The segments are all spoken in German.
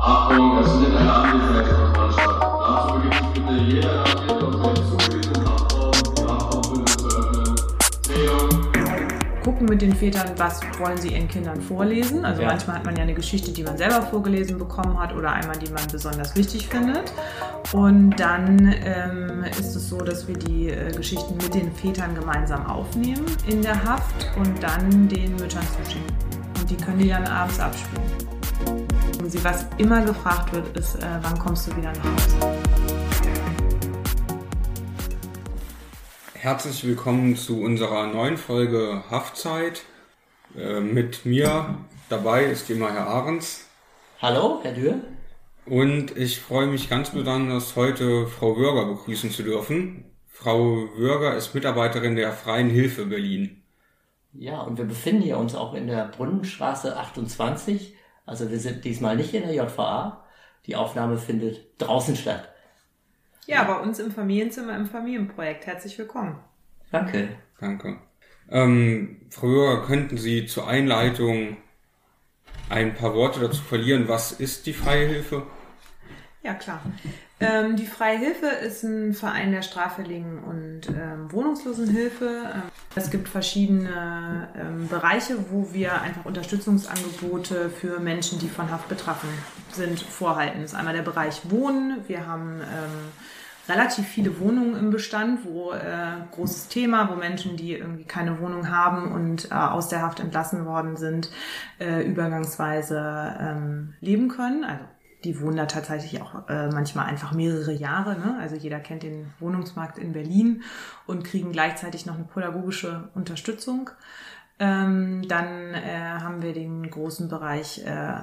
Achtung, das findet eine statt. Dazu beginnt sich bitte jeder Inhaftierte aus dem zugewiesenen die Haftraumbündel zu öffnen. Zählung. gucken mit den Vätern, was wollen sie ihren Kindern vorlesen. Also Ja. manchmal hat man ja eine Geschichte, die man selber vorgelesen bekommen hat oder einmal, die man besonders wichtig findet. Und dann ähm, ist es so, dass wir die äh, Geschichten mit den Vätern gemeinsam aufnehmen in der Haft und dann den Müttern zuschicken. Die können die dann abends abspielen. Und sie, was immer gefragt wird, ist, äh, wann kommst du wieder nach Hause? Herzlich willkommen zu unserer neuen Folge Haftzeit. Äh, Mit mir dabei ist immer Herr Ahrens. Hallo, Herr Dürr. Und ich freue mich ganz besonders, heute Frau Würger begrüßen zu dürfen. Frau Würger ist Mitarbeiterin der Freien Hilfe Berlin. Ja, und wir befinden hier uns auch in der Brunnenstraße 28. Also wir sind diesmal nicht in der JVA. Die Aufnahme findet draußen statt. Ja, bei uns im Familienzimmer im Familienprojekt. Herzlich willkommen. Danke. Danke. Ähm, Frau könnten Sie zur Einleitung ein paar Worte dazu verlieren? Was ist die Freie Hilfe? Ja, klar. Ähm, die Freie Hilfe ist ein Verein der straffälligen und ähm, Wohnungslosenhilfe. Ähm, es gibt verschiedene ähm, Bereiche, wo wir einfach Unterstützungsangebote für Menschen, die von Haft betroffen sind, vorhalten. Das ist einmal der Bereich Wohnen. Wir haben ähm, relativ viele Wohnungen im Bestand, wo äh, großes Thema, wo Menschen, die irgendwie keine Wohnung haben und äh, aus der Haft entlassen worden sind, äh, übergangsweise ähm, leben können. Also die wohnen da tatsächlich auch äh, manchmal einfach mehrere Jahre. Ne? Also jeder kennt den Wohnungsmarkt in Berlin und kriegen gleichzeitig noch eine pädagogische Unterstützung. Ähm, dann äh, haben wir den großen Bereich äh,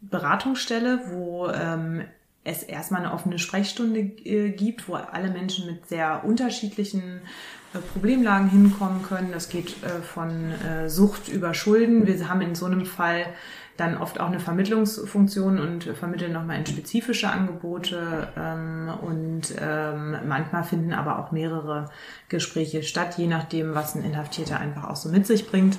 Beratungsstelle, wo ähm, es erstmal eine offene Sprechstunde äh, gibt, wo alle Menschen mit sehr unterschiedlichen äh, Problemlagen hinkommen können. Das geht äh, von Sucht über Schulden. Wir haben in so einem Fall dann oft auch eine Vermittlungsfunktion und vermitteln nochmal in spezifische Angebote. Ähm, und ähm, manchmal finden aber auch mehrere Gespräche statt, je nachdem, was ein Inhaftierter einfach auch so mit sich bringt.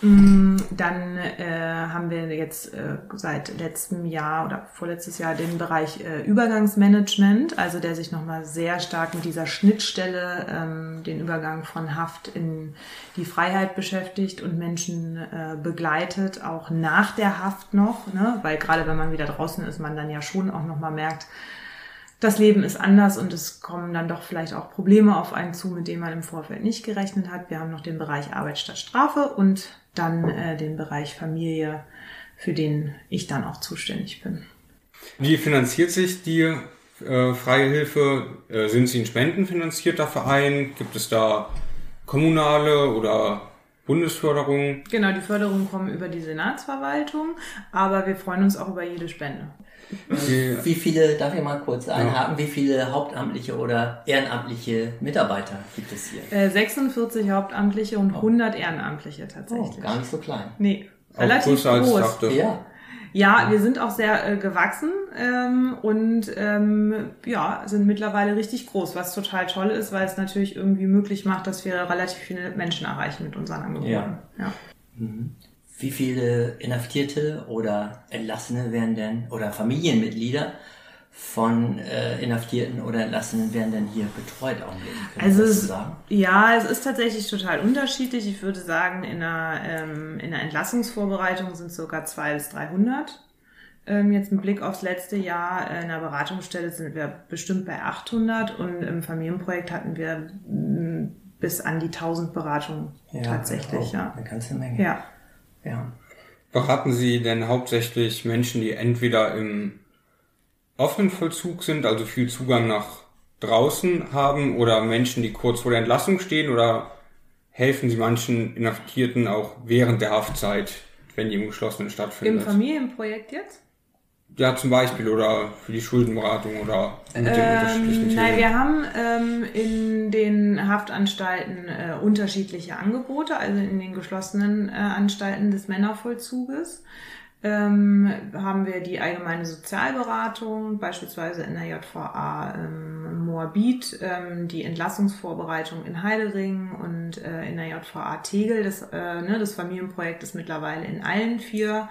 Mm, Dann äh, haben wir jetzt äh, seit letztem Jahr oder vorletztes Jahr den Bereich äh, Übergangsmanagement, also der sich nochmal sehr stark mit dieser Schnittstelle, ähm, den Übergang von Haft in die Freiheit beschäftigt und Menschen äh, begleitet, auch nach der Haft noch, ne? weil gerade wenn man wieder draußen ist, man dann ja schon auch nochmal merkt, das Leben ist anders und es kommen dann doch vielleicht auch Probleme auf einen zu, mit denen man im Vorfeld nicht gerechnet hat. Wir haben noch den Bereich Arbeit statt Strafe und dann äh, den Bereich Familie, für den ich dann auch zuständig bin. Wie finanziert sich die äh, Freie Hilfe? Äh, sind Sie ein spendenfinanzierter Verein? Gibt es da kommunale oder Bundesförderung? Genau, die Förderungen kommen über die Senatsverwaltung, aber wir freuen uns auch über jede Spende. Die, Wie viele, darf ich mal kurz einhaken, wie viele hauptamtliche oder ehrenamtliche Mitarbeiter gibt es hier? Äh, 46 Hauptamtliche und 100 Ehrenamtliche Oh, tatsächlich. gar nicht so klein. Nee, auch relativ größer als ich groß. Ja, Ja, wir sind auch sehr äh, gewachsen ähm, und ähm, ja, sind mittlerweile richtig groß, was total toll ist, weil es natürlich irgendwie möglich macht, dass wir relativ viele Menschen erreichen mit unseren Angeboten. Ja. ja. Wie viele Inhaftierte oder Entlassene werden denn, oder Familienmitglieder von äh, Inhaftierten oder Entlassenen werden denn hier betreut auch Also es, ja, es ist tatsächlich total unterschiedlich. Ich würde sagen, in einer, ähm, in einer Entlassungsvorbereitung sind es sogar 200 bis 300. Ähm, jetzt mit Blick aufs letzte Jahr äh, in der Beratungsstelle sind wir bestimmt bei 800 und im Familienprojekt hatten wir mm, bis an die 1000 Beratungen tatsächlich. oh, Ja. Eine ganze Menge. ja. Ja. Beraten Sie denn hauptsächlich Menschen, die entweder im offenen Vollzug sind, also viel Zugang nach draußen haben, oder Menschen, die kurz vor der Entlassung stehen, oder helfen Sie manchen Inhaftierten auch während der Haftzeit, wenn die im Geschlossenen Im stattfindet? Familienprojekt jetzt? Ja, zum Beispiel, oder für die Schuldenberatung oder mit den unterschiedlichen Ähm, nein, Themen. wir haben ähm, in den Haftanstalten äh, unterschiedliche Angebote, also in den geschlossenen äh, Anstalten des Männervollzuges. Ähm, haben wir die allgemeine Sozialberatung, beispielsweise in der JVA ähm, Moabit, ähm, die Entlassungsvorbereitung in Heidering und äh, in der JVA Tegel. Das, äh, ne, das Familienprojekt ist mittlerweile in allen vier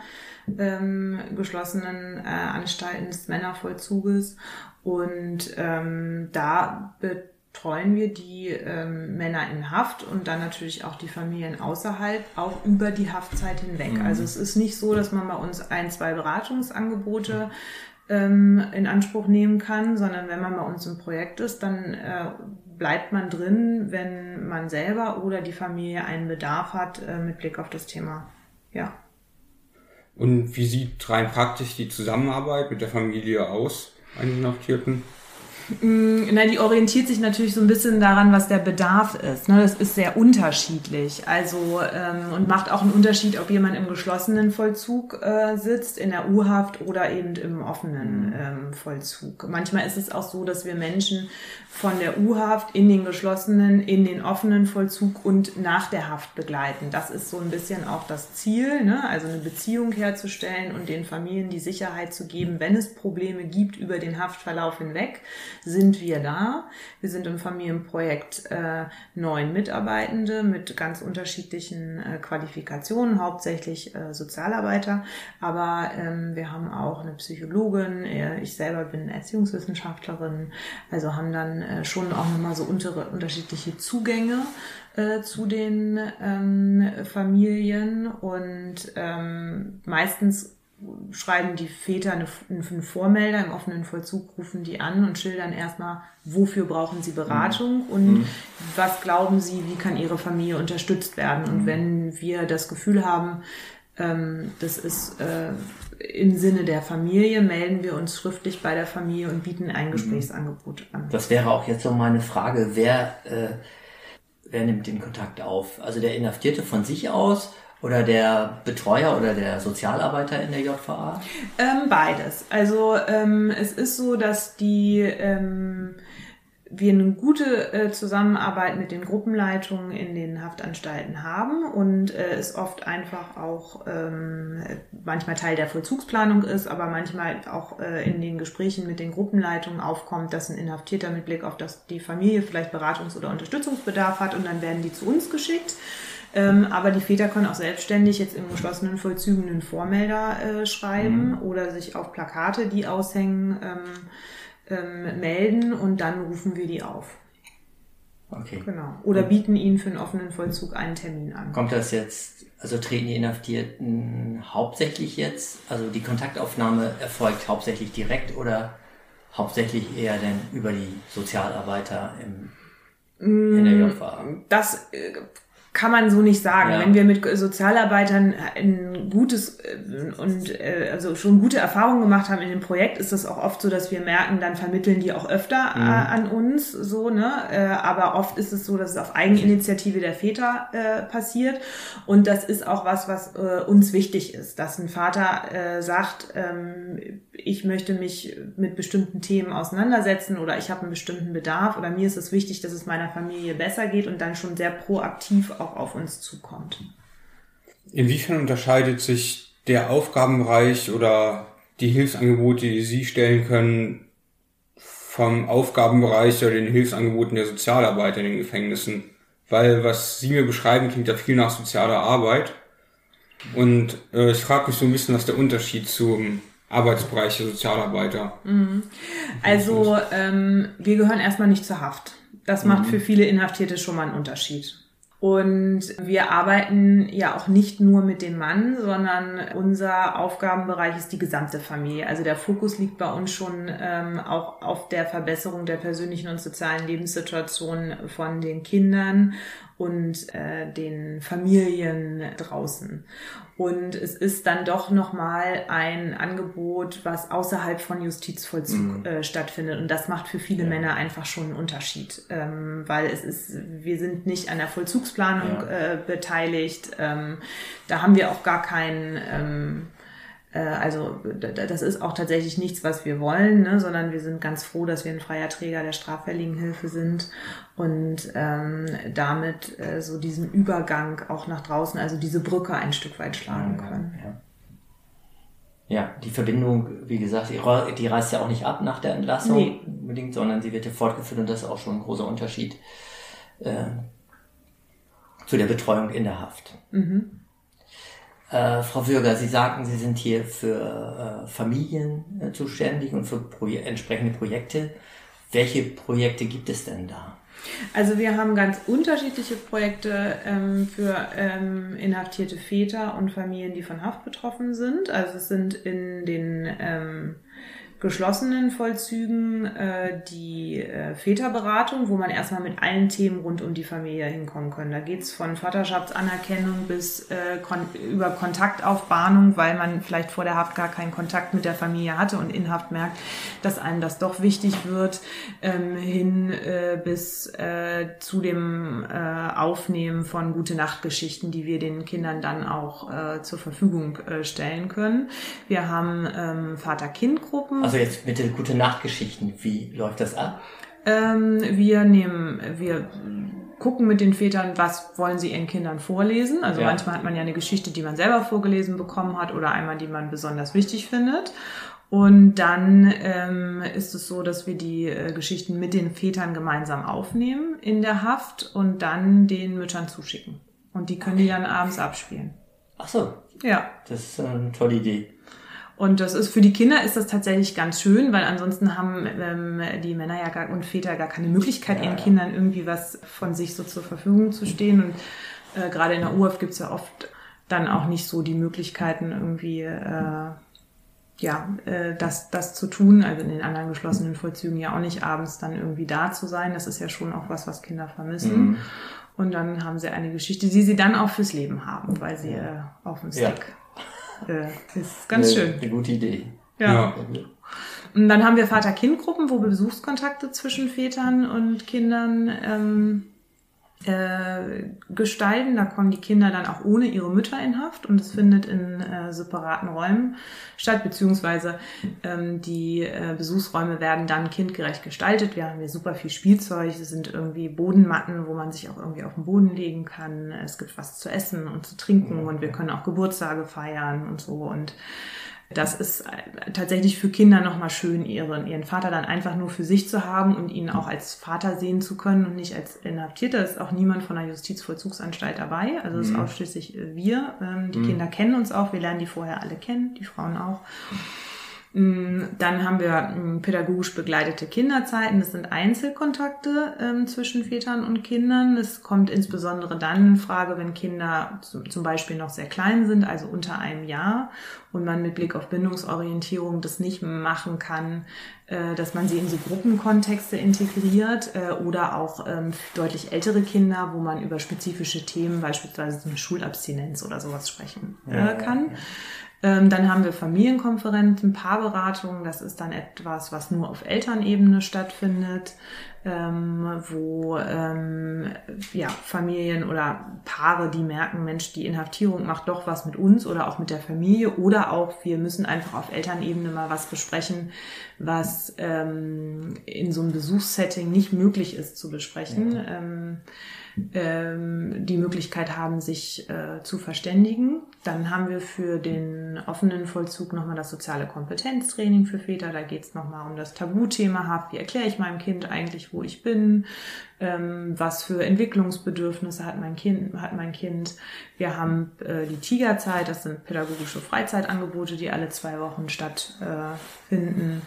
ähm, geschlossenen äh, Anstalten des Männervollzuges. Und ähm, da betreuen wir die ähm, Männer in Haft und dann natürlich auch die Familien außerhalb, auch über die Haftzeit hinweg. Mhm. Also es ist nicht so, dass man bei uns ein, zwei Beratungsangebote ähm, in Anspruch nehmen kann, sondern wenn man bei uns im Projekt ist, dann äh, bleibt man drin, wenn man selber oder die Familie einen Bedarf hat äh, mit Blick auf das Thema. Ja. Und wie sieht rein praktisch die Zusammenarbeit mit der Familie aus, einen Inhaftierten? Mm, na, die orientiert sich natürlich so ein bisschen daran, was der Bedarf ist. Ne? Das ist sehr unterschiedlich. Also ähm, und macht auch einen Unterschied, ob jemand im geschlossenen Vollzug äh, sitzt, in der U-Haft oder eben im offenen ähm, Vollzug. Manchmal ist es auch so, dass wir Menschen von der U-Haft in den geschlossenen, in den offenen Vollzug und nach der Haft begleiten. Das ist so ein bisschen auch das Ziel, ne? also eine Beziehung herzustellen und den Familien die Sicherheit zu geben, wenn es Probleme gibt über den Haftverlauf hinweg, sind wir da. Wir sind im Familienprojekt äh, neun Mitarbeitende mit ganz unterschiedlichen äh, Qualifikationen, hauptsächlich äh, Sozialarbeiter, aber ähm, wir haben auch eine Psychologin, äh, ich selber bin Erziehungswissenschaftlerin, also haben dann äh, schon auch nochmal so untere, unterschiedliche Zugänge äh, zu den ähm, Familien. Und ähm, meistens schreiben die Väter eine, einen Vormelder im offenen Vollzug, rufen die an und schildern erstmal, wofür brauchen sie Beratung mhm. und mhm. was glauben sie, wie kann ihre Familie unterstützt werden. Und mhm. wenn wir das Gefühl haben, ähm, das ist äh, im Sinne der Familie, melden wir uns schriftlich bei der Familie und bieten ein mhm. Gesprächsangebot an. Das wäre auch jetzt so meine Frage, wer, äh, wer nimmt den Kontakt auf? Also der Inhaftierte von sich aus oder der Betreuer oder der Sozialarbeiter in der JVA? Ähm, beides. Also ähm, es ist so, dass die ähm, wir eine gute äh, Zusammenarbeit mit den Gruppenleitungen in den Haftanstalten haben und äh, es oft einfach auch ähm, manchmal Teil der Vollzugsplanung ist, aber manchmal auch äh, in den Gesprächen mit den Gruppenleitungen aufkommt, dass ein Inhaftierter mit Blick auf das, die Familie vielleicht Beratungs- oder Unterstützungsbedarf hat und dann werden die zu uns geschickt. Ähm, aber die Väter können auch selbstständig jetzt im geschlossenen Vollzügen einen Vormelder äh, schreiben mhm. oder sich auf Plakate, die aushängen, ähm, ähm, melden und dann rufen wir die auf. Okay. Genau. Oder bieten ihnen für einen offenen Vollzug einen Termin an. Kommt das jetzt, also treten die Inhaftierten hauptsächlich jetzt, also die Kontaktaufnahme erfolgt hauptsächlich direkt oder hauptsächlich eher denn über die Sozialarbeiter im, in der mm, JVA? Das äh, kann man so nicht sagen. Ja. Wenn wir mit Sozialarbeitern ein gutes äh, und äh, also schon gute Erfahrungen gemacht haben in dem Projekt, ist das auch oft so, dass wir merken, dann vermitteln die auch öfter äh, mhm. an uns, so ne. Äh, aber oft ist es so, dass es auf Eigeninitiative der Väter äh, passiert und das ist auch was, was äh, uns wichtig ist, dass ein Vater äh, sagt, ähm, ich möchte mich mit bestimmten Themen auseinandersetzen oder ich habe einen bestimmten Bedarf oder mir ist es wichtig, dass es meiner Familie besser geht und dann schon sehr proaktiv auch auf uns zukommt. Inwiefern unterscheidet sich der Aufgabenbereich oder die Hilfsangebote, die Sie stellen können, vom Aufgabenbereich oder den Hilfsangeboten der Sozialarbeiter in den Gefängnissen? Weil was Sie mir beschreiben, klingt ja viel nach sozialer Arbeit. Und äh, ich frage mich so ein bisschen, was der Unterschied zum Arbeitsbereich der Sozialarbeiter. Mhm. Also ähm, wir gehören erstmal nicht zur Haft. Das macht mhm. für viele Inhaftierte schon mal einen Unterschied. Und wir arbeiten ja auch nicht nur mit dem Mann, sondern unser Aufgabenbereich ist die gesamte Familie. Also der Fokus liegt bei uns schon ähm, auch auf der Verbesserung der persönlichen und sozialen Lebenssituation von den Kindern und äh, den Familien draußen. Und es ist dann doch nochmal ein Angebot, was außerhalb von Justizvollzug mhm. äh, stattfindet. Und das macht für viele ja. Männer einfach schon einen Unterschied. Ähm, weil es ist, wir sind nicht an der Vollzugsplanung ja. äh, beteiligt. Ähm, da haben wir auch gar keinen ähm, äh, also das ist auch tatsächlich nichts, was wir wollen, ne, sondern wir sind ganz froh, dass wir ein freier Träger der straffälligen Hilfe sind und ähm, damit äh, so diesen Übergang auch nach draußen, also diese Brücke ein Stück weit schlagen können. Ja. Ja, die Verbindung, wie gesagt, die, reißt ja auch nicht ab nach der Entlassung Nee. unbedingt, sondern sie wird ja fortgeführt und das ist auch schon ein großer Unterschied äh, zu der Betreuung in der Haft. Äh, Frau Würger, Sie sagten, Sie sind hier für äh, Familien äh, zuständig und für Proje entsprechende Projekte. Welche Projekte gibt es denn da? Also wir haben ganz unterschiedliche Projekte ähm, für ähm, inhaftierte Väter und Familien, die von Haft betroffen sind. Also es sind in den ähm, geschlossenen Vollzügen äh, die äh, Väterberatung, wo man erstmal mit allen Themen rund um die Familie hinkommen kann. Da geht's von Vaterschaftsanerkennung bis äh, kon über Kontaktaufbahnung, weil man vielleicht vor der Haft gar keinen Kontakt mit der Familie hatte und in Haft merkt, dass einem das doch wichtig wird, ähm, hin äh, bis äh, zu dem äh, Aufnehmen von gute Nachtgeschichten, die wir den Kindern dann auch äh, zur Verfügung äh, stellen können. Wir haben ähm, Vater-Kind-Gruppen. Also jetzt mit den gute Nachtgeschichten, wie läuft das ab? Ähm, wir nehmen, wir gucken mit den Vätern, was wollen sie ihren Kindern vorlesen. Also Ja. manchmal hat man ja eine Geschichte, die man selber vorgelesen bekommen hat oder einmal, die man besonders wichtig findet. Und dann ähm, ist es so, dass wir die äh, Geschichten mit den Vätern gemeinsam aufnehmen in der Haft und dann den Müttern zuschicken. Und die können die dann abends abspielen. Ach so, Ja. das ist eine tolle Idee. Und das ist für die Kinder ist das tatsächlich ganz schön, weil ansonsten haben ähm, die Männer ja gar, und Väter gar keine Möglichkeit, Ja, ihren ja. Kindern irgendwie was von sich so zur Verfügung zu stehen. Und äh, gerade in der UF gibt's ja oft dann auch nicht so die Möglichkeiten, irgendwie äh, ja, äh, das, das zu tun. Also in den anderen geschlossenen Vollzügen ja auch nicht abends dann irgendwie da zu sein. Das ist ja schon auch was, was Kinder vermissen. Mhm. Und dann haben sie eine Geschichte, die sie dann auch fürs Leben haben, weil sie äh, auf dem Ja. Äh, ist ganz eine, schön. Eine gute Idee. Ja. Und dann haben wir Vater-Kind-Gruppen, wo wir Besuchskontakte zwischen Vätern und Kindern ähm, äh, gestalten. Da kommen die Kinder dann auch ohne ihre Mütter in Haft und es findet in äh, separaten Räumen statt, beziehungsweise ähm, die äh, Besuchsräume werden dann kindgerecht gestaltet. Wir haben hier super viel Spielzeug, es sind irgendwie Bodenmatten, wo man sich auch irgendwie auf den Boden legen kann. Es gibt was zu essen und zu trinken und wir können auch Geburtstage feiern und so und das ist äh, tatsächlich für Kinder nochmal schön, ihren, ihren Vater dann einfach nur für sich zu haben und ihn auch als Vater sehen zu können und nicht als Inhaftierter. Ist auch niemand von der Justizvollzugsanstalt dabei. Also es ist ausschließlich äh, wir. Ähm, die Kinder kennen uns auch. Wir lernen die vorher alle kennen, die Frauen auch. Mm, Dann haben wir mm, pädagogisch begleitete Kinderzeiten. Das sind Einzelkontakte ähm, zwischen Vätern und Kindern. Es kommt insbesondere dann in Frage, wenn Kinder zu- zum Beispiel noch sehr klein sind, also unter einem Jahr, und man mit Blick auf Bindungsorientierung das nicht machen kann, äh, dass man sie in so Gruppenkontexte integriert äh, oder auch ähm, deutlich ältere Kinder, wo man über spezifische Themen, beispielsweise so eine Schulabstinenz oder sowas sprechen Ja, äh, kann. Ähm, dann haben wir Familienkonferenzen, Paarberatungen. Das ist dann etwas, was nur auf Elternebene stattfindet, ähm, wo ähm, ja, Familien oder Paare, die merken, Mensch, die Inhaftierung macht doch was mit uns oder auch mit der Familie oder auch wir müssen einfach auf Elternebene mal was besprechen, was ähm, in so einem Besuchssetting nicht möglich ist zu besprechen. Ähm, ähm, die Möglichkeit haben, sich äh, zu verständigen. Dann haben wir für den offenen Vollzug nochmal das soziale Kompetenztraining für Väter. Da geht es nochmal um das Tabuthema. Wie erkläre ich meinem Kind eigentlich, wo ich bin? Ähm, was für Entwicklungsbedürfnisse hat mein Kind? Hat mein kind? Wir haben äh, die Tigerzeit. Das sind pädagogische Freizeitangebote, die alle zwei Wochen stattfinden.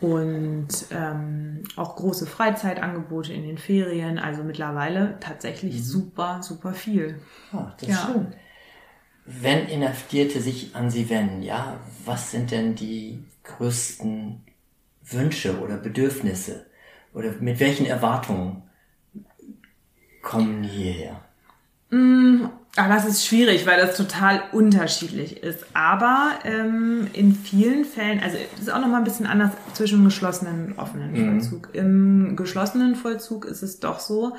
Und ähm, auch große Freizeitangebote in den Ferien. Also mittlerweile tatsächlich super, super viel. Ah, das Ja. ist schön. Wenn Inhaftierte sich an Sie wenden, ja, was sind denn die größten Wünsche oder Bedürfnisse? Oder mit welchen Erwartungen kommen die hierher? Aber das ist schwierig, weil das total unterschiedlich ist. Aber ähm, in vielen Fällen, also es ist auch noch mal ein bisschen anders zwischen geschlossenen und offenen Vollzug. Im geschlossenen Vollzug ist es doch so,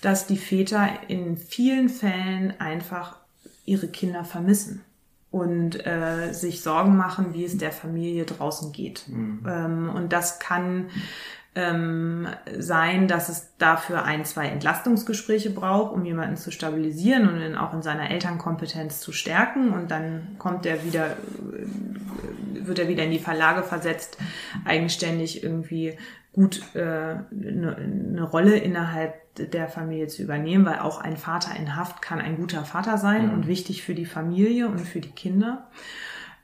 dass die Väter in vielen Fällen einfach ihre Kinder vermissen und äh, sich Sorgen machen, wie es der Familie draußen geht. Ähm, und das kann ähm, sein, dass es dafür ein, zwei Entlastungsgespräche braucht, um jemanden zu stabilisieren und ihn auch in seiner Elternkompetenz zu stärken. Und dann kommt er wieder, äh, wird er wieder in die Verlage versetzt, eigenständig irgendwie gut eine äh, ne, ne Rolle innerhalb der Familie zu übernehmen, weil auch ein Vater in Haft kann ein guter Vater sein mhm. und wichtig für die Familie und für die Kinder.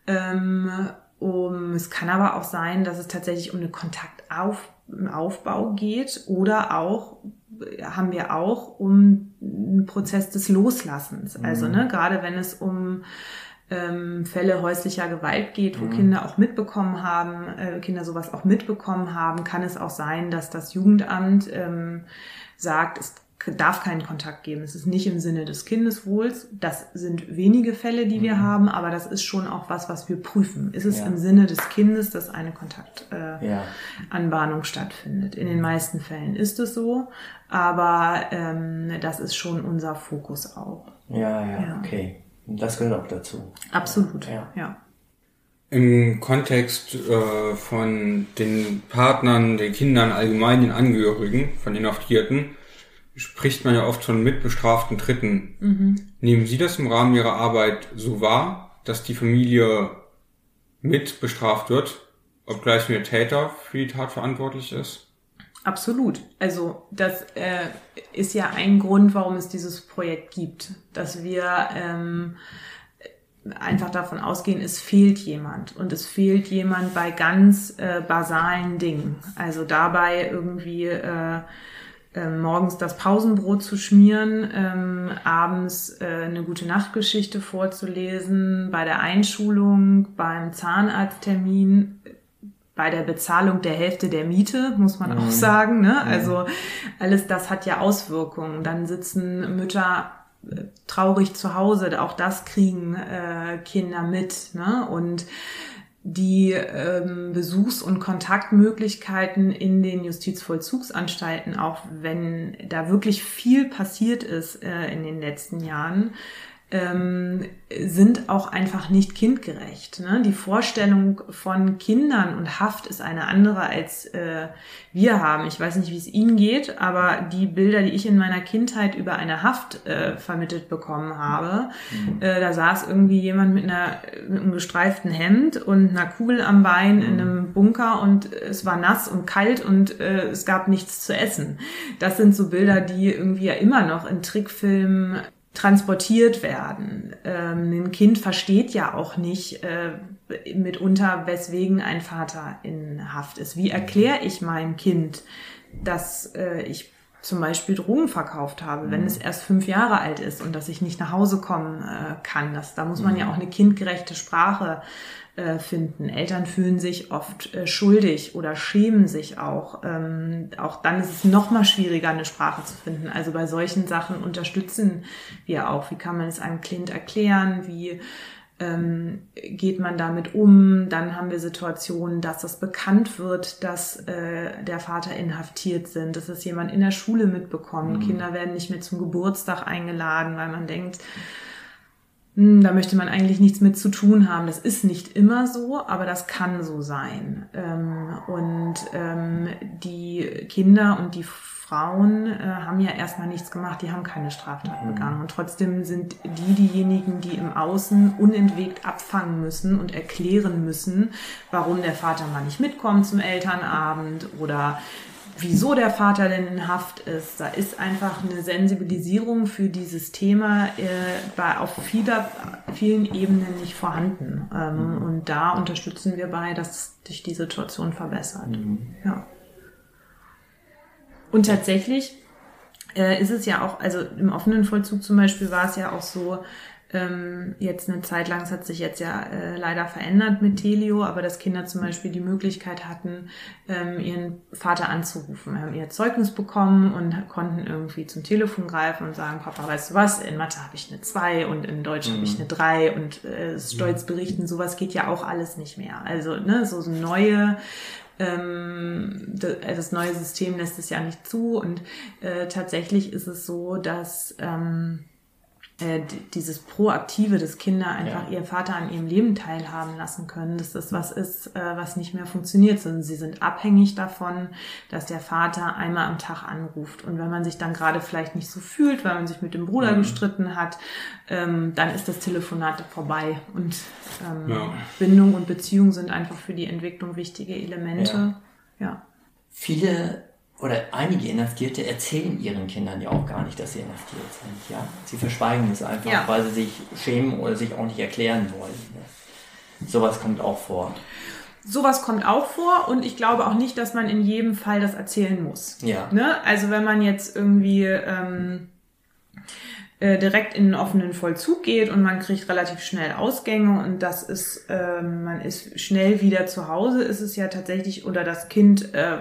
Ähm, um, es kann aber auch sein, dass es tatsächlich um eine Kontaktaufbau geht oder auch haben wir auch um einen Prozess des Loslassens. Also mhm. ne, gerade wenn es um ähm, Fälle häuslicher Gewalt geht, wo mhm. Kinder auch mitbekommen haben, äh, Kinder sowas auch mitbekommen haben, kann es auch sein, dass das Jugendamt ähm, sagt, es darf keinen Kontakt geben. Es ist nicht im Sinne des Kindeswohls. Das sind wenige Fälle, die wir mhm. haben, aber das ist schon auch was, was wir prüfen. Ist es ja. im Sinne des Kindes, dass eine Kontaktanbahnung äh, ja. stattfindet? In den mhm. meisten Fällen ist es so, aber ähm, das ist schon unser Fokus auch. Ja, ja, ja. okay. Das gehört auch dazu. Absolut, ja. ja. Im Kontext äh, von den Partnern, den Kindern, allgemein den Angehörigen von Inhaftierten, spricht man ja oft von mitbestraften Dritten. Mhm. Nehmen Sie das im Rahmen Ihrer Arbeit so wahr, dass die Familie mit bestraft wird, obgleich nur der Täter für die Tat verantwortlich ist? Absolut. Also das äh, ist ja ein Grund, warum es dieses Projekt gibt, dass wir ähm, einfach davon ausgehen, es fehlt jemand und es fehlt jemand bei ganz äh, basalen Dingen. Also dabei irgendwie äh, äh, morgens das Pausenbrot zu schmieren, ähm, abends äh, eine gute Nachtgeschichte vorzulesen, bei der Einschulung, beim Zahnarzttermin, bei der Bezahlung der Hälfte der Miete, muss man mhm. auch sagen. Ne? Also alles das hat ja Auswirkungen. Dann sitzen Mütter äh, traurig zu Hause, auch das kriegen äh, Kinder mit. Ne? Und die ähm, Besuchs- und Kontaktmöglichkeiten in den Justizvollzugsanstalten, auch wenn da wirklich viel passiert ist äh, in den letzten Jahren, ähm, sind auch einfach nicht kindgerecht. Ne? Die Vorstellung von Kindern und Haft ist eine andere, als äh, wir haben. Ich weiß nicht, wie es Ihnen geht, aber die Bilder, die ich in meiner Kindheit über eine Haft äh, vermittelt bekommen habe, mhm. äh, da saß irgendwie jemand mit, einer, mit einem gestreiften Hemd und einer Kugel am Bein mhm. in einem Bunker und es war nass und kalt und äh, es gab nichts zu essen. Das sind so Bilder, die irgendwie ja immer noch in Trickfilmen transportiert werden. Ähm, ein Kind versteht ja auch nicht äh, mitunter, weswegen ein Vater in Haft ist. Wie erkläre ich meinem Kind, dass äh, ich zum Beispiel Drogen verkauft habe, wenn es erst fünf Jahre alt ist und dass ich nicht nach Hause kommen äh, kann. Das, da muss man ja auch eine kindgerechte Sprache äh, finden. Eltern fühlen sich oft äh, schuldig oder schämen sich auch. Ähm, auch dann ist es noch mal schwieriger, eine Sprache zu finden. Also bei solchen Sachen unterstützen wir auch. Wie kann man es einem Kind erklären? Wie ähm, geht man damit um? Dann haben wir Situationen, dass das bekannt wird, dass äh, der Vater inhaftiert sind, dass es jemand in der Schule mitbekommt. Mhm. Kinder werden nicht mehr zum Geburtstag eingeladen, weil man denkt, hm, da möchte man eigentlich nichts mit zu tun haben. Das ist nicht immer so, aber das kann so sein. Ähm, und ähm, die Kinder und die Frauen äh, haben ja erstmal nichts gemacht, die haben keine Straftat mhm. begangen. Und trotzdem sind die diejenigen, die im Außen unentwegt abfangen müssen und erklären müssen, warum der Vater mal nicht mitkommt zum Elternabend oder wieso der Vater denn in Haft ist. Da ist einfach eine Sensibilisierung für dieses Thema äh, bei, auf vieler, vielen Ebenen nicht vorhanden. Ähm, mhm. Und da unterstützen wir bei, dass sich die Situation verbessert. Mhm. Ja. Und tatsächlich äh, ist es ja auch, also im offenen Vollzug zum Beispiel war es ja auch so, ähm, jetzt eine Zeit lang, es hat sich jetzt ja äh, leider verändert mit Telio, aber dass Kinder zum Beispiel die Möglichkeit hatten, ähm, ihren Vater anzurufen. Wir haben ihr Zeugnis bekommen und konnten irgendwie zum Telefon greifen und sagen, Papa, weißt du was, in Mathe habe ich eine 2 und in Deutsch mhm. habe ich eine 3 und äh, stolz berichten, sowas geht ja auch alles nicht mehr. Also ne, so, so neue ähm, das neue System lässt es ja nicht zu. Und äh, tatsächlich ist es so, dass ähm, äh, dieses Proaktive, dass Kinder einfach Ja. ihr Vater an ihrem Leben teilhaben lassen können, dass das was ist, äh, was nicht mehr funktioniert, sondern sie sind abhängig davon, dass der Vater einmal am Tag anruft. Und wenn man sich dann gerade vielleicht nicht so fühlt, weil man sich mit dem Bruder gestritten hat, ähm, dann ist das Telefonat vorbei. Und ähm, Ja. Bindung und Beziehung sind einfach für die Entwicklung wichtige Elemente. ja. Viele oder einige Inhaftierte erzählen ihren Kindern ja auch gar nicht, dass sie inhaftiert sind. Ja? Sie verschweigen es einfach, Ja. weil sie sich schämen oder sich auch nicht erklären wollen. Ne? Sowas kommt auch vor. Sowas kommt auch vor und ich glaube auch nicht, dass man in jedem Fall das erzählen muss. Ja. Ne? Also wenn man jetzt irgendwie ähm, äh, direkt in einen offenen Vollzug geht und man kriegt relativ schnell Ausgänge und das ist, ähm, man ist schnell wieder zu Hause, ist es ja tatsächlich, oder das Kind äh,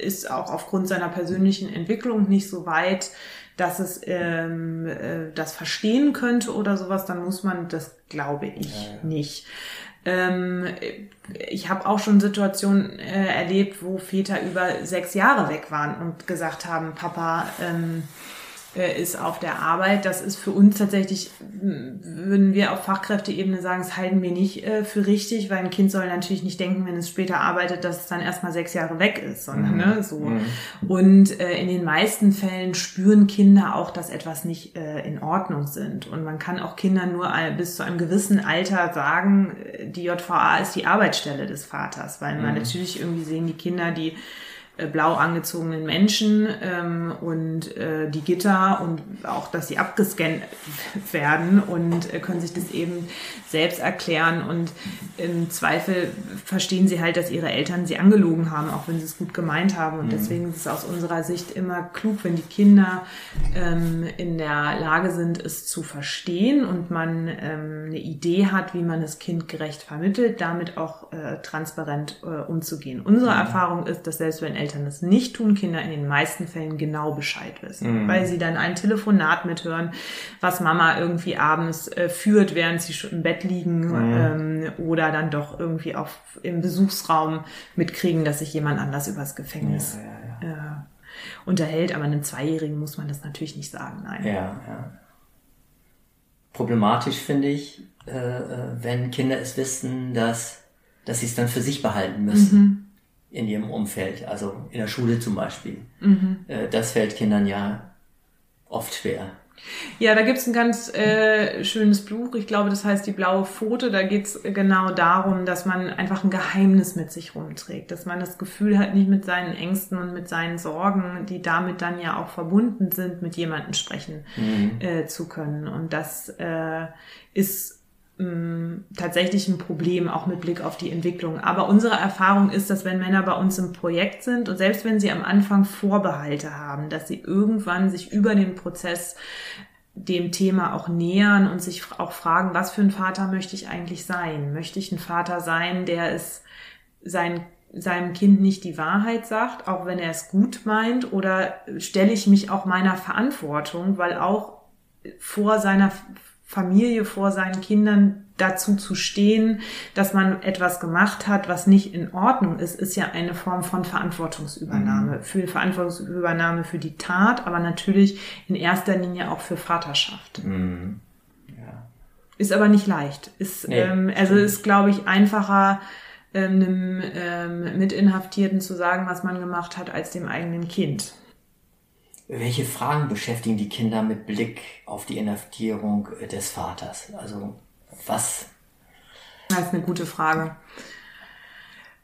ist auch aufgrund seiner persönlichen Entwicklung nicht so weit, dass es ähm, äh, das verstehen könnte oder sowas, dann muss man das, glaube ich, nicht. Ähm, ich habe auch schon Situationen äh, erlebt, wo Väter über sechs Jahre weg waren und gesagt haben, Papa ähm, äh, ist auf der Arbeit. Das ist für uns tatsächlich, würden wir auf Fachkräfteebene sagen, das halten wir nicht äh, für richtig, weil ein Kind soll natürlich nicht denken, wenn es später arbeitet, dass es dann erstmal sechs Jahre weg ist, sondern ne, so. Und äh, in den meisten Fällen spüren Kinder auch, dass etwas nicht äh, in Ordnung sind. Und man kann auch Kindern nur bis zu einem gewissen Alter sagen, äh, die JVA ist die Arbeitsstelle des Vaters, weil man natürlich irgendwie sehen die Kinder, die äh, blau angezogenen Menschen ähm, und äh, die Gitter und auch, dass sie abgescannt werden und äh, können sich das eben selbst erklären. Und im Zweifel verstehen sie halt, dass ihre Eltern sie angelogen haben, auch wenn sie es gut gemeint haben. Und deswegen ist es aus unserer Sicht immer klug, wenn die Kinder ähm, in der Lage sind, es zu verstehen und man ähm, eine Idee hat, wie man das Kind gerecht vermittelt, damit auch äh, transparent äh, umzugehen. Unsere Erfahrung ist, dass selbst wenn Eltern das nicht tun, Kinder in den meisten Fällen genau Bescheid wissen, weil sie dann ein Telefonat mithören, was Mama irgendwie abends äh, führt, während sie schon im Bett liegen ähm, oder dann doch irgendwie auch im Besuchsraum mitkriegen, dass sich jemand anders übers Gefängnis Äh, unterhält. Aber einem Zweijährigen muss man das natürlich nicht sagen, nein. Ja, ja. Problematisch finde ich, äh, äh, wenn Kinder es wissen, dass, dass sie es dann für sich behalten müssen in ihrem Umfeld, also in der Schule zum Beispiel. Äh, das fällt Kindern ja oft schwer. Ja, da gibt's ein ganz äh, schönes Buch, ich glaube, das heißt Die blaue Pfote. Da geht's genau darum, dass man einfach ein Geheimnis mit sich rumträgt, dass man das Gefühl hat, nicht mit seinen Ängsten und mit seinen Sorgen, die damit dann ja auch verbunden sind, mit jemandem sprechen äh, zu können. Und das äh, ist mh, tatsächlich ein Problem, auch mit Blick auf die Entwicklung. Aber unsere Erfahrung ist, dass wenn Männer bei uns im Projekt sind und selbst wenn sie am Anfang Vorbehalte haben, dass sie irgendwann sich über den Prozess dem Thema auch nähern und sich auch fragen, was für ein Vater möchte ich eigentlich sein? Möchte ich ein Vater sein, der es sein seinem Kind nicht die Wahrheit sagt, auch wenn er es gut meint, oder stelle ich mich auch meiner Verantwortung, weil auch vor seiner Familie, vor seinen Kindern dazu zu stehen, dass man etwas gemacht hat, was nicht in Ordnung ist, ist ja eine Form von Verantwortungsübernahme. Für Verantwortungsübernahme für die Tat, aber natürlich in erster Linie auch für Vaterschaft. Ist aber nicht leicht. Ist, Nee, ähm, also stimmt. ist, glaube ich, einfacher, ähm, einem ähm, Mitinhaftierten zu sagen, was man gemacht hat, als dem eigenen Kind. Welche Fragen beschäftigen die Kinder mit Blick auf die Inhaftierung äh, des Vaters? Also was? Das ist eine gute Frage.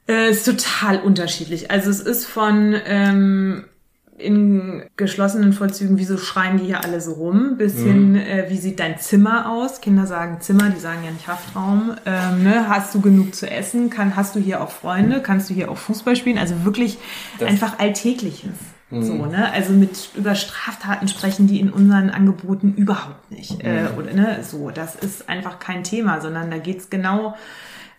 Äh, ist total unterschiedlich. Also es ist von ähm, in geschlossenen Vollzügen, wieso schreien die hier alle so rum, bis hin, äh, wie sieht dein Zimmer aus? Kinder sagen Zimmer, die sagen ja nicht Haftraum. Ähm, ne? Hast du genug zu essen? Kann, hast du hier auch Freunde? Kannst du hier auch Fußball spielen? Also wirklich Das- einfach Alltägliches. So, ne? Also mit über Straftaten sprechen die in unseren Angeboten überhaupt nicht. Äh, oder, ne? So, das ist einfach kein Thema, sondern da geht's genau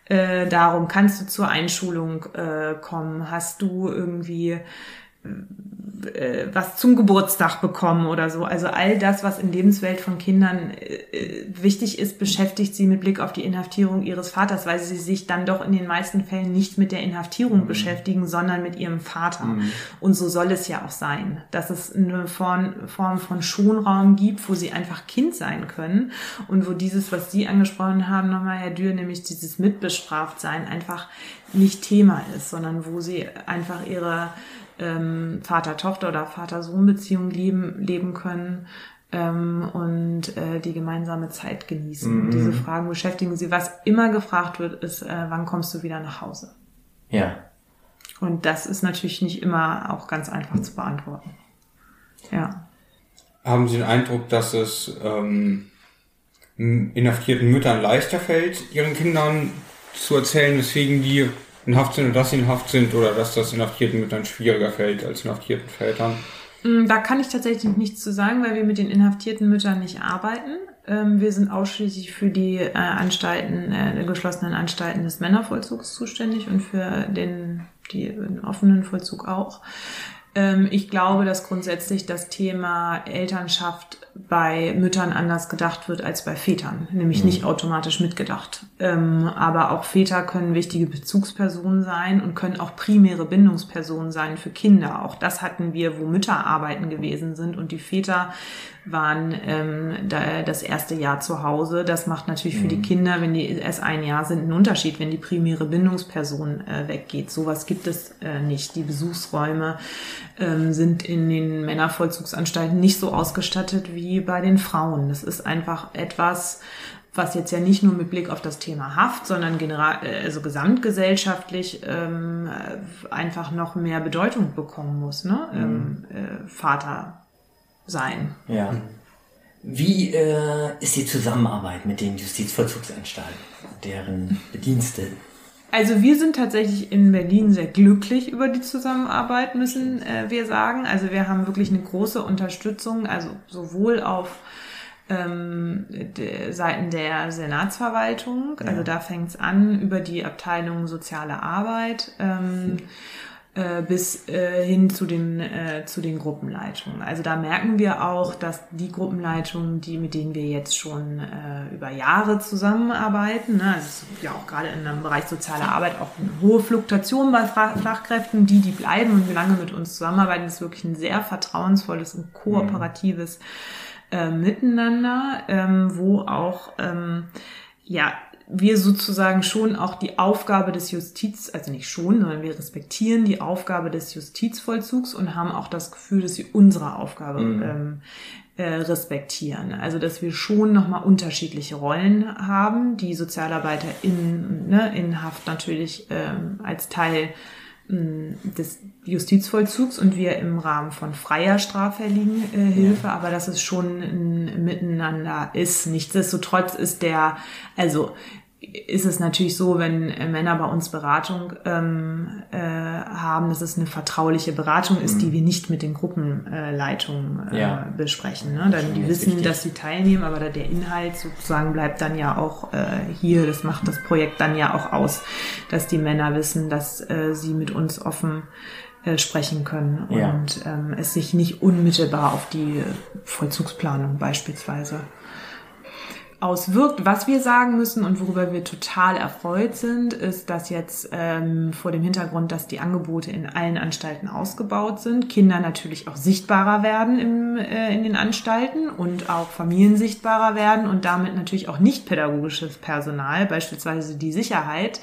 äh, darum, kannst du zur Einschulung äh, kommen? Hast du irgendwie äh, was zum Geburtstag bekommen oder so. Also all das, was in Lebenswelt von Kindern äh, wichtig ist, beschäftigt sie mit Blick auf die Inhaftierung ihres Vaters, weil sie sich dann doch in den meisten Fällen nicht mit der Inhaftierung mhm. beschäftigen, sondern mit ihrem Vater. Mhm. Und so soll es ja auch sein, dass es eine Form, Form von Schonraum gibt, wo sie einfach Kind sein können und wo dieses, was Sie angesprochen haben, nochmal, Herr Dürr, nämlich dieses Mitbestraftsein einfach nicht Thema ist, sondern wo sie einfach ihre ähm, Vater-Tochter- oder Vater-Sohn-Beziehung leben, leben können ähm, und äh, die gemeinsame Zeit genießen. Mhm. Diese Fragen beschäftigen sie. Was immer gefragt wird, ist, äh, wann kommst du wieder nach Hause? Ja. Und das ist natürlich nicht immer auch ganz einfach zu beantworten. Ja. Haben Sie den Eindruck, dass es ähm, inhaftierten Müttern leichter fällt, ihren Kindern zu erzählen, weswegen die in Haft sind und dass sie in Haft sind oder dass das inhaftierten Müttern schwieriger fällt als inhaftierten Vätern? Mm, da kann ich tatsächlich nichts zu sagen, weil wir mit den inhaftierten Müttern nicht arbeiten. Ähm, wir sind ausschließlich für die äh, Anstalten, äh, geschlossenen Anstalten des Männervollzugs zuständig und für den, die, den offenen Vollzug auch. Ähm, ich glaube, dass grundsätzlich das Thema Elternschaft bei Müttern anders gedacht wird als bei Vätern, nämlich mhm. nicht automatisch mitgedacht. Ähm, aber auch Väter können wichtige Bezugspersonen sein und können auch primäre Bindungspersonen sein für Kinder. Auch das hatten wir, wo Mütter arbeiten gewesen sind und die Väter waren ähm, da, das erste Jahr zu Hause. Das macht natürlich mhm. für die mhm. Kinder, wenn die erst ein Jahr sind, einen Unterschied, wenn die primäre Bindungsperson äh, weggeht. Sowas gibt es äh, nicht. Die Besuchsräume ähm, sind in den Männervollzugsanstalten nicht so ausgestattet wie bei den Frauen. Das ist einfach etwas, was jetzt ja nicht nur mit Blick auf das Thema Haft, sondern general, äh, also gesamtgesellschaftlich ähm, einfach noch mehr Bedeutung bekommen muss. Ne? Mhm. Ähm, äh, Vater sein. Ja. Wie äh, ist die Zusammenarbeit mit den Justizvollzugsanstalten, deren Bediensteten? Also wir sind tatsächlich in Berlin sehr glücklich über die Zusammenarbeit, müssen äh, wir sagen. Also wir haben wirklich eine große Unterstützung, also sowohl auf ähm, de, Seiten der Senatsverwaltung, ja. also da fängt es an über die Abteilung Soziale Arbeit. Ähm, mhm äh, bis äh, hin zu den, äh, zu den Gruppenleitungen. Also da merken wir auch, dass die Gruppenleitungen, die, mit denen wir jetzt schon äh, über Jahre zusammenarbeiten, ne, also ja auch gerade in einem Bereich soziale Arbeit auch eine hohe Fluktuation bei Fachkräften, die, die bleiben und lange mit uns zusammenarbeiten, ist wirklich ein sehr vertrauensvolles und kooperatives äh, Miteinander, ähm, wo auch ähm, ja wir sozusagen schon auch die Aufgabe des Justiz, also nicht schon, sondern wir respektieren die Aufgabe des Justizvollzugs und haben auch das Gefühl, dass sie unsere Aufgabe mhm. ähm, äh, respektieren. Also dass wir schon nochmal unterschiedliche Rollen haben, die Sozialarbeiter in, ne, in Haft natürlich ähm, als Teil des Justizvollzugs und wir im Rahmen von freier Straffälligenhilfe, äh, aber dass es schon ein Miteinander ist. Nichtsdestotrotz ist der, also ist es natürlich so, wenn Männer bei uns Beratung ähm, äh, haben, dass es eine vertrauliche Beratung ist, mhm. die wir nicht mit den Gruppenleitungen äh, ja. besprechen. Ne? Dann die wissen, wichtig. dass sie teilnehmen, aber der Inhalt sozusagen bleibt dann ja auch äh, hier. Das macht das Projekt dann ja auch aus, dass die Männer wissen, dass äh, sie mit uns offen äh, sprechen können ja. und ähm, es sich nicht unmittelbar auf die Vollzugsplanung beispielsweise auswirkt. Was wir sagen müssen und worüber wir total erfreut sind, ist, dass jetzt ähm, vor dem Hintergrund, dass die Angebote in allen Anstalten ausgebaut sind, Kinder natürlich auch sichtbarer werden im, äh, in den Anstalten und auch Familien sichtbarer werden und damit natürlich auch nicht pädagogisches Personal, beispielsweise die Sicherheit,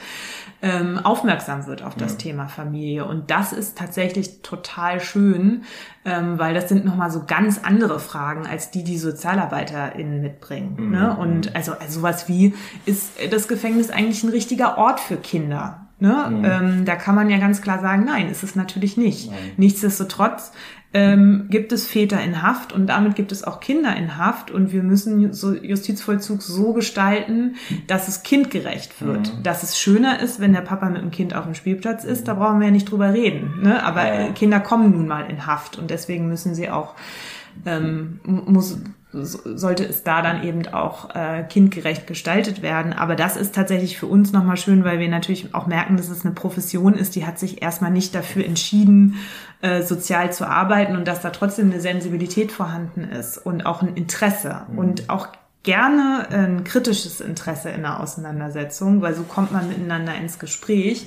ähm, aufmerksam wird auf das ja. Thema Familie. Und das ist tatsächlich total schön, ähm, weil das sind nochmal so ganz andere Fragen, als die die SozialarbeiterInnen mitbringen. Mhm. Ne? Und also, also sowas wie, ist das Gefängnis eigentlich ein richtiger Ort für Kinder? Ne? Mhm. Ähm, da kann man ja ganz klar sagen, nein, ist es natürlich nicht. Nein. Nichtsdestotrotz ähm, gibt es Väter in Haft und damit gibt es auch Kinder in Haft und wir müssen so Justizvollzug so gestalten, dass es kindgerecht wird. Mhm. Dass es schöner ist, wenn der Papa mit dem Kind auf dem Spielplatz ist, da brauchen wir ja nicht drüber reden. Ne? Aber ja. Kinder kommen nun mal in Haft und deswegen müssen sie auch ähm, muss sollte es da dann eben auch äh, kindgerecht gestaltet werden. Aber das ist tatsächlich für uns nochmal schön, weil wir natürlich auch merken, dass es eine Profession ist, die hat sich erstmal nicht dafür entschieden, äh, sozial zu arbeiten und dass da trotzdem eine Sensibilität vorhanden ist und auch ein Interesse mhm. und auch gerne ein kritisches Interesse in der Auseinandersetzung, weil so kommt man miteinander ins Gespräch,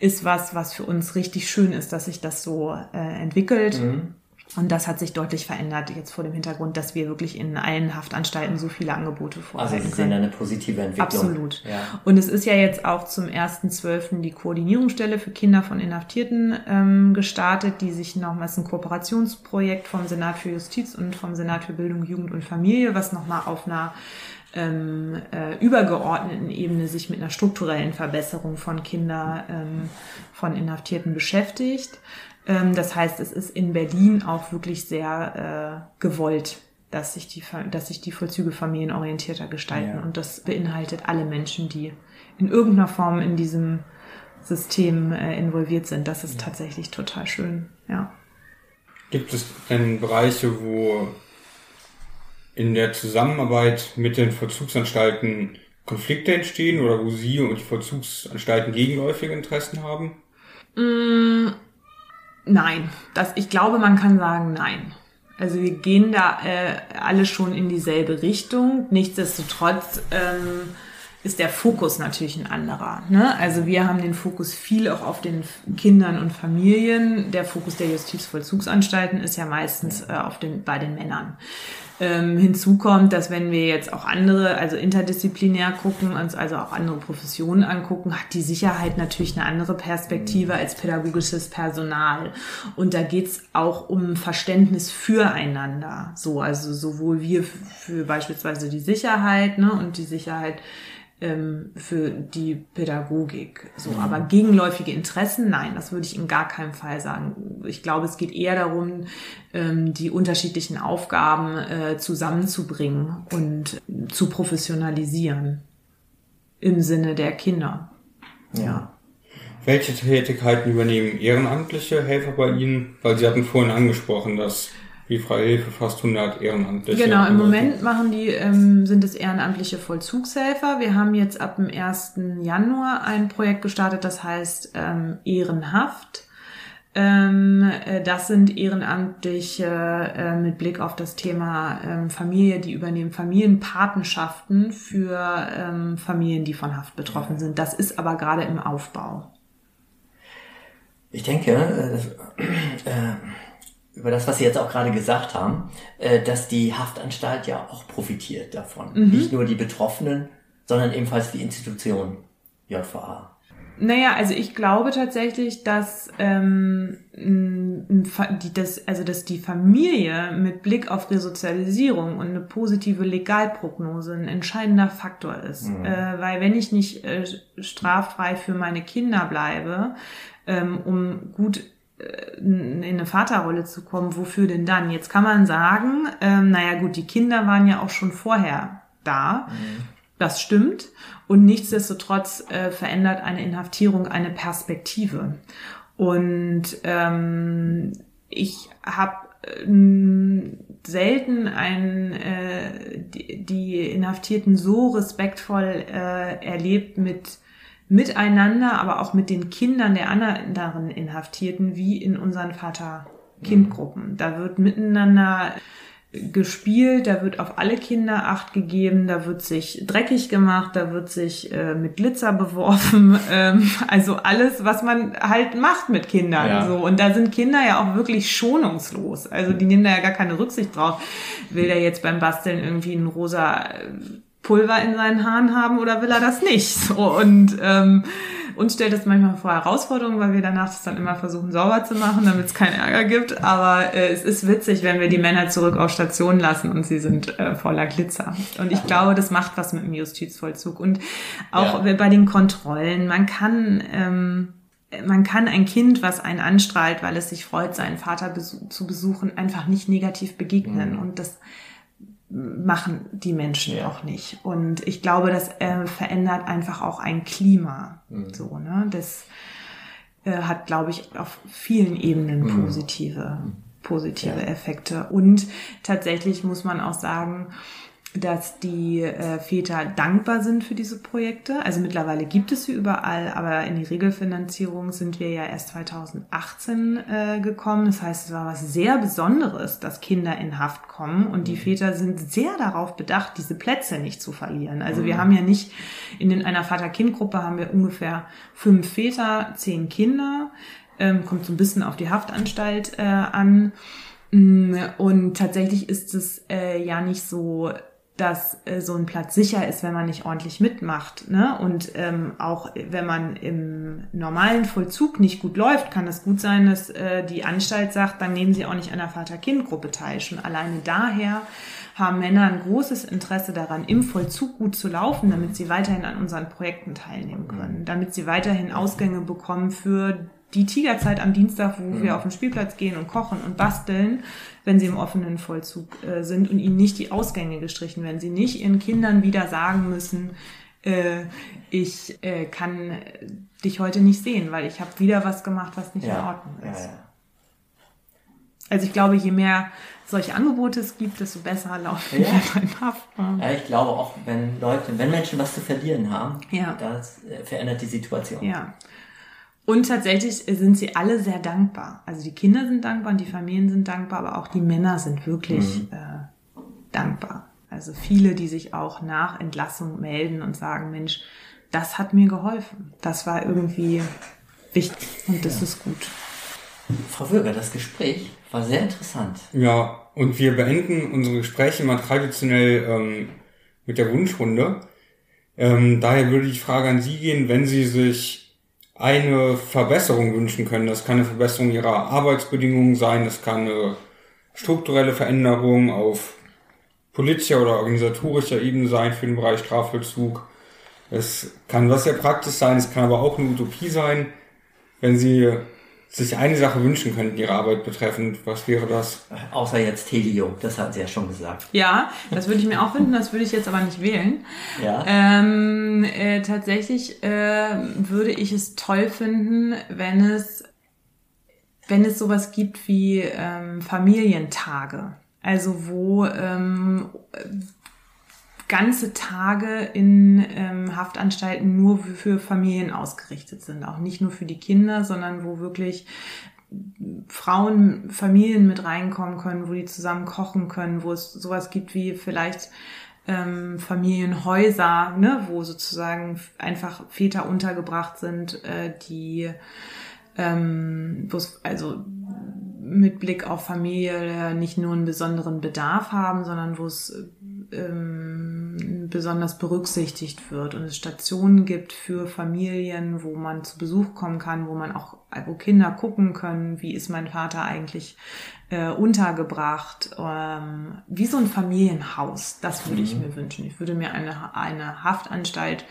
ist was, was für uns richtig schön ist, dass sich das so äh, entwickelt. Mhm. Und das hat sich deutlich verändert jetzt vor dem Hintergrund, dass wir wirklich in allen Haftanstalten so viele Angebote vorhalten Also Sie sehen eine positive Entwicklung. Absolut. Ja. Und es ist ja jetzt auch zum 1.12. die Koordinierungsstelle für Kinder von Inhaftierten ähm, gestartet, die sich nochmals ein Kooperationsprojekt vom Senat für Justiz und vom Senat für Bildung, Jugend und Familie, was nochmal auf einer ähm, äh, übergeordneten Ebene sich mit einer strukturellen Verbesserung von Kinder ähm, von Inhaftierten beschäftigt. Ähm, das heißt, es ist in Berlin auch wirklich sehr äh, gewollt, dass sich, die, dass sich die Vollzüge familienorientierter gestalten. Ja. Und das beinhaltet alle Menschen, die in irgendeiner Form in diesem System äh, involviert sind. Das ist ja. tatsächlich total schön, ja. Gibt es denn Bereiche, wo in der Zusammenarbeit mit den Vollzugsanstalten Konflikte entstehen oder wo Sie und die Vollzugsanstalten gegenläufige Interessen haben? Mm, Nein, das, ich glaube, man kann sagen nein. Also wir gehen da äh, alle schon in dieselbe Richtung. Nichtsdestotrotz ähm, ist der Fokus natürlich ein anderer. Ne? Also wir haben den Fokus viel auch auf den Kindern und Familien. Der Fokus der Justizvollzugsanstalten ist ja meistens äh, auf den, bei den Männern. Ähm, hinzu kommt, dass wenn wir jetzt auch andere, also interdisziplinär gucken, uns also auch andere Professionen angucken, hat die Sicherheit natürlich eine andere Perspektive als pädagogisches Personal. Und da geht's auch um Verständnis füreinander. So, also sowohl wir für beispielsweise die Sicherheit ne, und die Sicherheit für die Pädagogik. So, mhm. aber gegenläufige Interessen, nein, das würde ich in gar keinem Fall sagen. Ich glaube, es geht eher darum, ähm, die unterschiedlichen Aufgaben äh, zusammenzubringen und zu professionalisieren im Sinne der Kinder. Ja. Welche Tätigkeiten übernehmen ehrenamtliche Helfer bei Ihnen? Weil Sie hatten vorhin angesprochen, dass wie Freie Hilfe fast 100 Ehrenamtliche. Genau, im Moment machen die, ähm, sind es ehrenamtliche Vollzugshelfer. Wir haben jetzt ab dem 1. Januar ein Projekt gestartet, das heißt ähm, Ehrenhaft. Ähm, äh, das sind Ehrenamtliche äh, mit Blick auf das Thema ähm, Familie, die übernehmen Familienpatenschaften für ähm, Familien, die von Haft betroffen sind. Das ist aber gerade im Aufbau. Ich denke, äh, äh über das, was Sie jetzt auch gerade gesagt haben, äh, dass die Haftanstalt ja auch profitiert davon. Mhm. Nicht nur die Betroffenen, sondern ebenfalls die Institution JVA. Naja, also ich glaube tatsächlich, dass, ähm, die, das, also dass die Familie mit Blick auf Resozialisierung und eine positive Legalprognose ein entscheidender Faktor ist. Mhm. Äh, weil wenn ich nicht äh, straffrei für meine Kinder bleibe, ähm, um gut in eine Vaterrolle zu kommen, wofür denn dann? Jetzt kann man sagen, ähm, naja gut, die Kinder waren ja auch schon vorher da. Mhm. Das stimmt. Und nichtsdestotrotz äh, verändert eine Inhaftierung eine Perspektive. Und ähm, ich habe äh, selten ein, äh, die, die Inhaftierten so respektvoll äh, erlebt mit miteinander, aber auch mit den Kindern der anderen Inhaftierten wie in unseren Vater-Kind-Gruppen. Da wird miteinander gespielt, da wird auf alle Kinder Acht gegeben, da wird sich dreckig gemacht, da wird sich äh, mit Glitzer beworfen, ähm, also alles, was man halt macht mit Kindern. Ja. So und da sind Kinder ja auch wirklich schonungslos, also die nehmen da ja gar keine Rücksicht drauf. Will der jetzt beim Basteln irgendwie ein rosa Pulver in seinen Haaren haben oder will er das nicht? So, und ähm, uns stellt das manchmal vor Herausforderungen, weil wir danach das dann immer versuchen sauber zu machen, damit es keinen Ärger gibt. Aber äh, es ist witzig, wenn wir die Männer zurück auf Station lassen und sie sind äh, voller Glitzer. Und ich glaube, das macht was mit dem Justizvollzug. Und auch ja. bei den Kontrollen, man kann... Ähm, man kann ein Kind, was einen anstrahlt, weil es sich freut, seinen Vater zu besuchen, einfach nicht negativ begegnen. Mhm. Und das machen die Menschen ja. auch nicht. Und ich glaube, das äh, verändert einfach auch ein Klima. Mhm. So, ne? Das äh, hat, glaube ich, auf vielen Ebenen mhm. positive positive Ja. Effekte. Und tatsächlich muss man auch sagen, dass die äh, Väter dankbar sind für diese Projekte. Also mittlerweile gibt es sie überall, aber in die Regelfinanzierung sind wir ja erst 2018 äh, gekommen. Das heißt, es war was sehr Besonderes, dass Kinder in Haft kommen und die Väter sind sehr darauf bedacht, diese Plätze nicht zu verlieren. Also wir haben ja nicht in den, einer Vater-Kind-Gruppe haben wir ungefähr fünf Väter, zehn Kinder. Ähm, kommt so ein bisschen auf die Haftanstalt äh, an. Mm, Und tatsächlich ist es äh, ja nicht so, dass äh, so ein Platz sicher ist, wenn man nicht ordentlich mitmacht. Ne? Und ähm, auch wenn man im normalen Vollzug nicht gut läuft, kann es gut sein, dass äh, die Anstalt sagt, dann nehmen Sie auch nicht an der Vater-Kind-Gruppe teil. Schon alleine daher haben Männer ein großes Interesse daran, im Vollzug gut zu laufen, damit sie weiterhin an unseren Projekten teilnehmen können, damit sie weiterhin Ausgänge bekommen für die Tigerzeit am Dienstag, wo wir auf den Spielplatz gehen und kochen und basteln, wenn sie im offenen Vollzug äh, sind und ihnen nicht die Ausgänge gestrichen werden. Sie nicht ihren Kindern wieder sagen müssen, äh, ich äh, kann dich heute nicht sehen, weil ich habe wieder was gemacht, was nicht in Ordnung ja, ist. ja. Also ich glaube, je mehr solche Angebote es gibt, desto besser laufen Ja. wir in Haft. Ja, ich glaube auch, wenn Leute, wenn Menschen was zu verlieren haben, Ja. das äh, verändert die Situation. Ja. Und tatsächlich sind sie alle sehr dankbar. Also die Kinder sind dankbar und die Familien sind dankbar, aber auch die Männer sind wirklich äh, dankbar. Also viele, die sich auch nach Entlassung melden und sagen, Mensch, das hat mir geholfen. Das war irgendwie wichtig und das ist gut. Frau Würger, das Gespräch war sehr interessant. Ja, und wir beenden unsere Gespräche mal traditionell ähm, mit der Wunschrunde. Ähm, daher würde die Frage an Sie gehen, wenn Sie sich eine Verbesserung wünschen können. Das kann eine Verbesserung Ihrer Arbeitsbedingungen sein, das kann eine strukturelle Veränderung auf politischer oder organisatorischer Ebene sein für den Bereich Strafvollzug. Es kann was sehr praktisch sein, es kann aber auch eine Utopie sein. Wenn Sie sich eine Sache wünschen könnten, Ihre Arbeit betreffend, was wäre das? Außer jetzt Helio, das hat sie ja schon gesagt. Ja, das würde ich mir auch wünschen, das würde ich jetzt aber nicht wählen. Ja. Ähm, äh, tatsächlich äh, würde ich es toll finden, wenn es, wenn es sowas gibt wie ähm, Familientage. Also wo ähm, ganze Tage in ähm, Haftanstalten nur für- Familien ausgerichtet sind. Auch nicht nur für die Kinder, sondern wo wirklich Frauen, Familien mit reinkommen können, wo die zusammen kochen können, wo es sowas gibt wie vielleicht ähm, Familienhäuser, ne, wo sozusagen einfach Väter untergebracht sind, äh, die ähm, also mit Blick auf Familie nicht nur einen besonderen Bedarf haben, sondern wo es ähm, besonders berücksichtigt wird und es Stationen gibt für Familien, wo man zu Besuch kommen kann, wo man auch, wo Kinder gucken können, wie ist mein Vater eigentlich äh, untergebracht, ähm, wie so ein Familienhaus. Das würde ich mir wünschen. Ich würde mir eine, eine Haftanstalt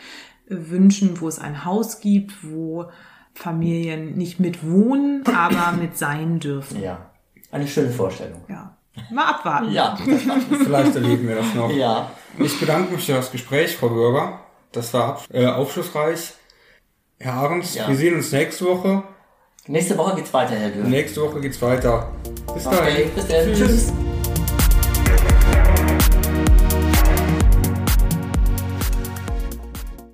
äh, wünschen, wo es ein Haus gibt, wo Familien nicht mit wohnen, aber mit sein dürfen. Ja. Eine schöne Vorstellung. Ja. Mal abwarten. Ja. Vielleicht erleben wir das noch. ja. Ich bedanke mich für das Gespräch, Frau Bürger. Das war ab- äh, aufschlussreich. Herr Ahrens, Ja. wir sehen uns nächste Woche. Nächste Woche geht's weiter, Herr Dürr. Nächste Woche geht's weiter. Bis Okay, dahin. bis dann. Tschüss.